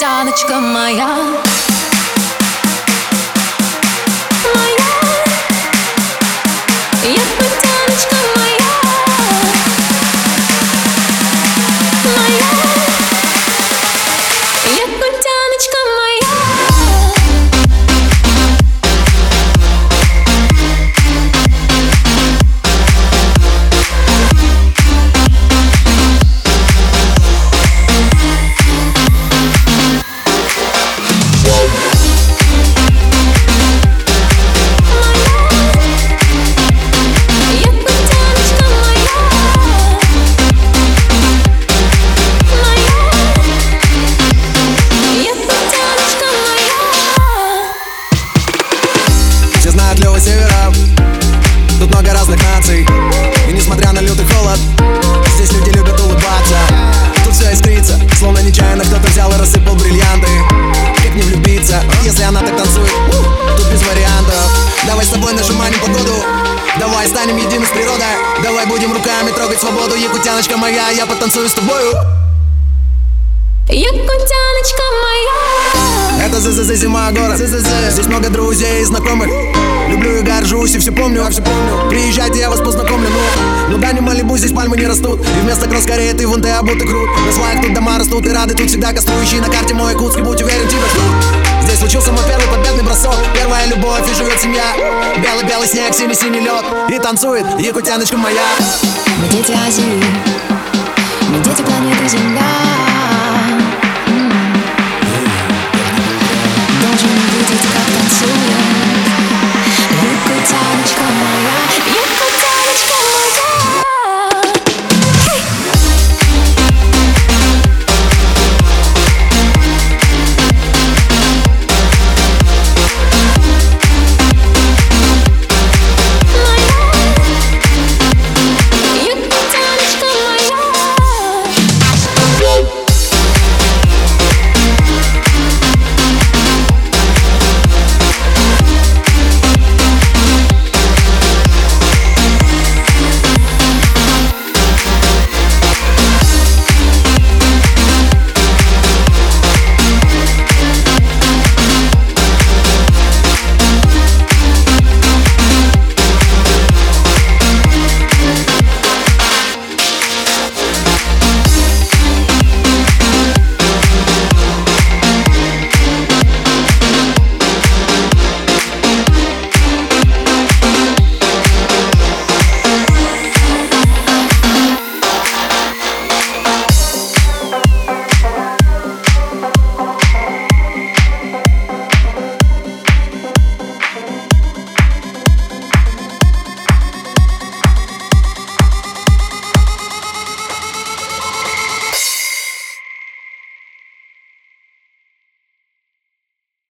Якутяночка моя Будем руками трогать свободу. Якутяночка моя, я потанцую с тобою. Якутяночка моя. Это ЗЗЗ зима город Здесь много друзей и знакомых. Люблю и горжусь и все помню, я все помню. Приезжайте, я вас познакомлю, ну Ну да, не Малибу, здесь пальмы не растут. И вместо кросс ты вон ты обуты крут. На сваях тут дома растут и рады Тут всегда каструющие на карте мой Якутский Будь уверен, тебя ждут. Здесь случился мой первый победный бросок любовь и живет семья. Белый-белый снег, синий-синий лед И танцует якутяночка моя. Дети Азии